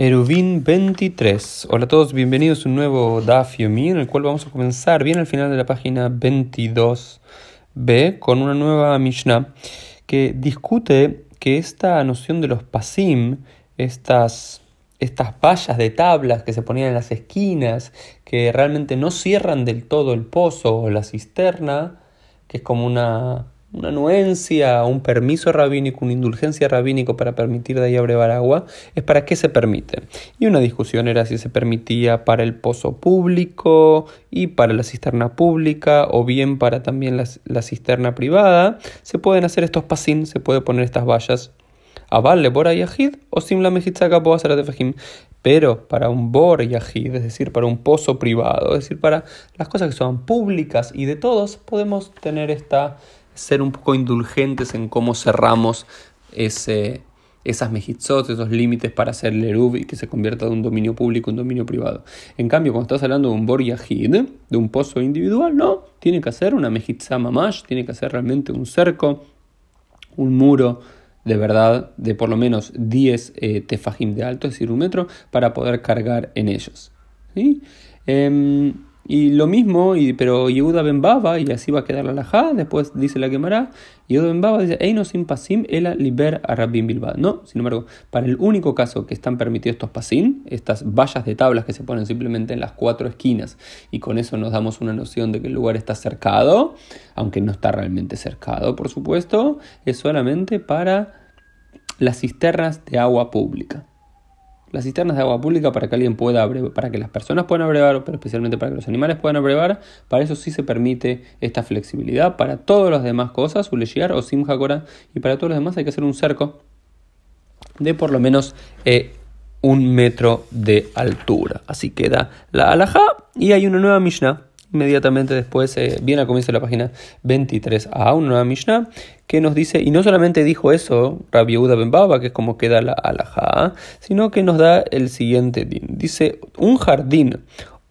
Eruvin 23. Hola a todos, bienvenidos a un nuevo Daf Yomi, en el cual vamos a comenzar bien al final de la página 22b con una nueva Mishnah que discute que esta noción de los pasim, estas, estas vallas de tablas que se ponían en las esquinas, que realmente no cierran del todo el pozo o la cisterna, que es como una una anuencia, un permiso rabínico, una indulgencia rabínico para permitir de ahí abrevar agua, es para qué se permite. Y una discusión era si se permitía para el pozo público y para la cisterna pública o bien para también la, cisterna privada. Se pueden hacer estos pasín, se puede poner estas vallas. Aval bor yahid o simla de pero para un bor yahid, es decir, para un pozo privado, es decir, para las cosas que son públicas y de todos, podemos tener esta ser un poco indulgentes en cómo cerramos ese, esas mejitzot, esos límites para hacer el eruv y que se convierta de un dominio público en un dominio privado. En cambio, cuando estás hablando de un bor yahid, de un pozo individual, no, tiene que hacer una mejitza mamash, tiene que hacer realmente un cerco, un muro de verdad de por lo menos 10 eh, tefajim de alto, es decir, un metro, para poder cargar en ellos. ¿sí? Em, y lo mismo, y, pero Yehuda ben Baba, y así va a quedar la laja, después dice la quemará, Yehuda ben Baba dice, Eino sin pasim, ela liber a Rabbin Bilbao. No, sin embargo, para el único caso que están permitidos estos pasim, estas vallas de tablas que se ponen simplemente en las cuatro esquinas, y con eso nos damos una noción de que el lugar está cercado, aunque no está realmente cercado, por supuesto, es solamente para las cisternas de agua pública las cisternas de agua pública para que alguien pueda abrevar, para que las personas puedan abrevar, pero especialmente para que los animales puedan abrevar, para eso sí se permite esta flexibilidad. Para todas las demás cosas, uleshiar o simjakora, y para todos los demás hay que hacer un cerco de por lo menos eh, un metro de altura. Así queda la alajá y hay una nueva Mishnah inmediatamente después, eh, viene al comienzo de la página 23 a una nueva Mishnah, que nos dice, y no solamente dijo eso, Rabbi Yehuda Ben Baba, que es como queda la alajá, sino que nos da el siguiente din. Dice, un jardín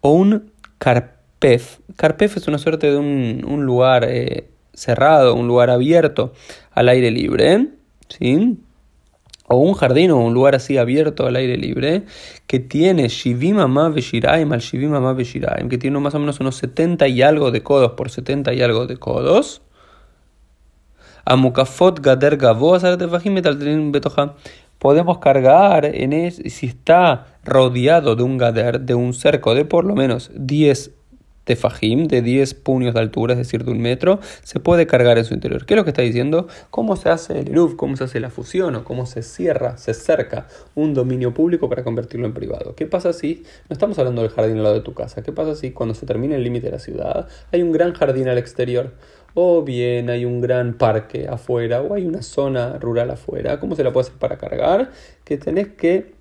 o un carpef, carpef es una suerte de un, lugar eh, cerrado, un lugar abierto al aire libre, ¿sí? O un jardín o un lugar así abierto al aire libre, que tiene Shivim al Shivim que tiene más o menos unos 70 y algo de codos por 70 y algo de codos. Amukafot Gader Podemos cargar en es, si está rodeado de un gader, de un cerco de por lo menos 10 tefajim de 10 puños de altura, es decir, de un metro, se puede cargar en su interior. ¿Qué es lo que está diciendo? ¿Cómo se hace el eruf? ¿Cómo se hace la fusión? ¿O cómo se cierra, se cerca un dominio público para convertirlo en privado? ¿Qué pasa si, no estamos hablando del jardín al lado de tu casa, qué pasa si cuando se termina el límite de la ciudad hay un gran jardín al exterior? O bien hay un gran parque afuera, o hay una zona rural afuera. ¿Cómo se la puede hacer para cargar? Que tenés que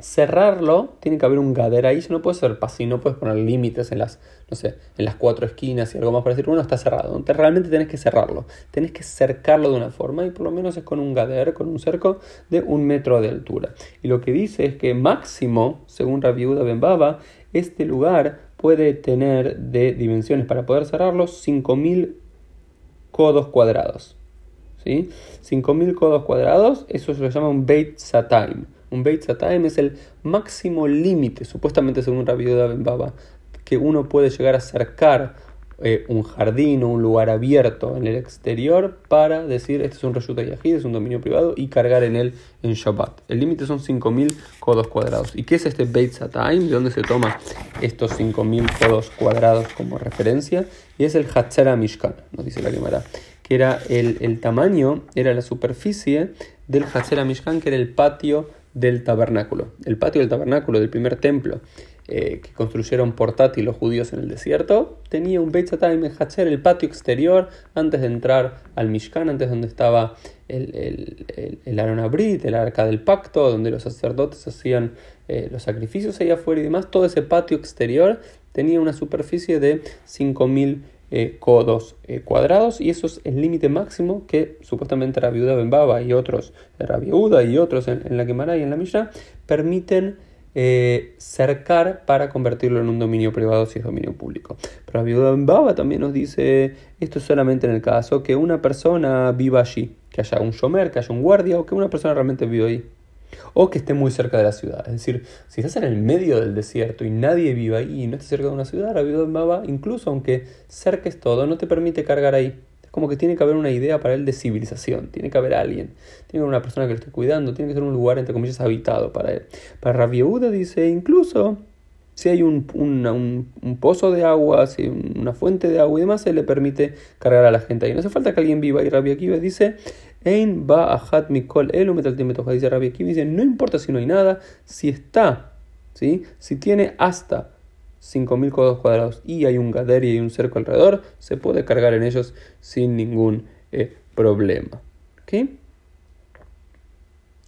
cerrarlo, tiene que haber un gader ahí, no puede ser pasillo, no puedes poner límites en las, no sé, en las cuatro esquinas y algo más para decir, bueno, está cerrado. realmente tenés que cerrarlo, tenés que cercarlo de una forma y por lo menos es con un gader, con un cerco de un metro de altura. Y lo que dice es que máximo, según Rabbi Ben Baba, este lugar puede tener de dimensiones para poder cerrarlo 5000 codos cuadrados. ¿Sí? 5000 codos cuadrados, eso se lo llama un Beit Sataim. Un Beit Sataim es el máximo límite, supuestamente según Rabbi Ben Baba, que uno puede llegar a acercar eh, un jardín o un lugar abierto en el exterior para decir este es un Reshut Yahid, es un dominio privado y cargar en él en Shabbat. El límite son 5000 codos cuadrados. ¿Y qué es este Beit Sataim? ¿De dónde se toma estos 5000 codos cuadrados como referencia? Y es el Hatzera Mishkan, nos dice la Gemara, que era el, el tamaño, era la superficie del Hatzera Mishkan, que era el patio del tabernáculo. El patio del tabernáculo del primer templo eh, que construyeron portátil los judíos en el desierto tenía un Beit Hacher, el patio exterior, antes de entrar al Mishkan, antes donde estaba el, el, el, Abrit, el arca del pacto, donde los sacerdotes hacían eh, los sacrificios ahí afuera y demás. Todo ese patio exterior tenía una superficie de 5000 eh, codos eh, cuadrados y eso es el límite máximo que supuestamente la viuda Bembaba y otros, viuda y otros en, la Gemara y en la Mishnah permiten eh, cercar para convertirlo en un dominio privado si es dominio público. Pero la viuda Bembaba también nos dice esto es solamente en el caso que una persona viva allí, que haya un shomer, que haya un guardia o que una persona realmente viva ahí. O que esté muy cerca de la ciudad. Es decir, si estás en el medio del desierto y nadie vive ahí y no estás cerca de una ciudad, Rabbi Baba, incluso aunque cerques todo, no te permite cargar ahí. Es como que tiene que haber una idea para él de civilización, tiene que haber alguien, tiene que haber una persona que lo esté cuidando, tiene que ser un lugar, entre comillas, habitado para él. Para Rabbi Yehuda dice, incluso si hay un, un, pozo de agua, si una fuente de agua y demás, se le permite cargar a la gente ahí. No hace falta que alguien viva. Y Rabbi Akiva dice, Ein ba mikol dice Rabbi Akiva, dice, no importa si no hay nada, si está, ¿sí? si tiene hasta 5.000 codos cuadrados y hay un gader y un cerco alrededor, se puede cargar en ellos sin ningún eh, problema.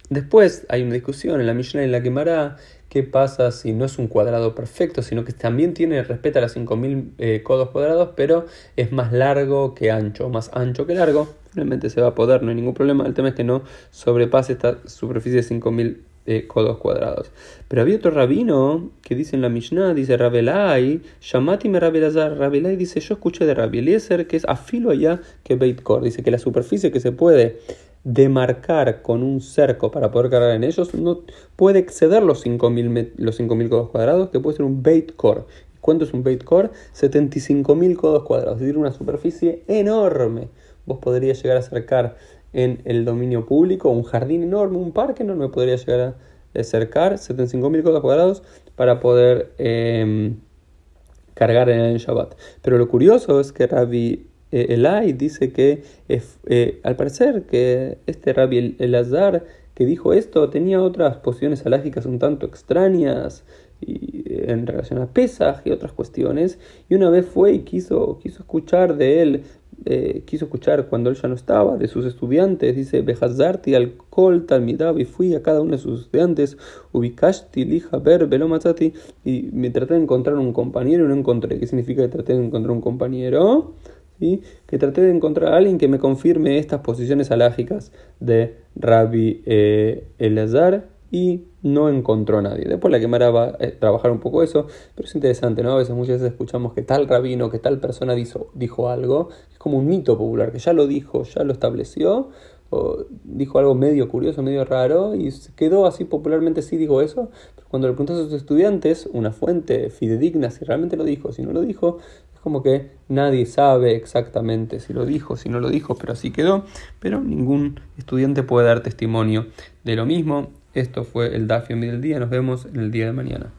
Después hay una discusión en la Mishnah en la Gemara ¿Qué pasa si no es un cuadrado perfecto, sino que también tiene, respeta las 5000 eh, codos cuadrados, pero es más largo que ancho, más ancho que largo? Finalmente se va a poder, no hay ningún problema. El tema es que no sobrepase esta superficie de 5000 eh, codos cuadrados. Pero había otro rabino que dice en la Mishnah, dice Rabelai, Shamati me Rabelazar. Rabelai dice: Yo escuché de Rabbi Eliezer que es afilo allá que Beit Kor. Dice que la superficie que se puede demarcar con un cerco para poder cargar en ellos no puede exceder los 5.000 los codos cuadrados, que puede ser un bait core. ¿Cuánto es un bait core? 75.000 codos cuadrados, es decir, una superficie enorme. Vos podrías llegar a acercar en el dominio público un jardín enorme, un parque enorme, podría llegar a acercar 75.000 codos cuadrados para poder em, cargar en el Shabbat. Pero lo curioso es que Rabbi eh, Elai dice que eh, al parecer que este Rabbi Elazar que dijo esto tenía otras posiciones alágicas un tanto extrañas y, eh, en relación a Pesaj y otras cuestiones y una vez fue y quiso, quiso escuchar de él quiso escuchar cuando él ya no estaba de sus estudiantes dice Behazarti al Kol Talmidab y fui a cada uno de sus estudiantes ubicasti lija ver velomatzati y me traté de encontrar un compañero y no encontré ¿qué significa que traté de encontrar un compañero? Que traté de encontrar a alguien que me confirme estas posiciones alágicas de Rabbi eh, Elazar y no encontró a nadie. Después la quemara va a trabajar un poco eso, pero es interesante, ¿no? A veces muchas veces escuchamos que tal rabino, que tal persona dijo, dijo algo, es como un mito popular, que ya lo dijo, ya lo estableció, o dijo algo medio curioso, medio raro, y quedó así popularmente, sí dijo eso, pero cuando le preguntas a sus estudiantes, una fuente fidedigna, si realmente lo dijo, si no lo dijo, como que nadie sabe exactamente si lo dijo, si no lo dijo, pero así quedó. Pero ningún estudiante puede dar testimonio de lo mismo. Esto fue el Dafio del día. Nos vemos en el día de mañana.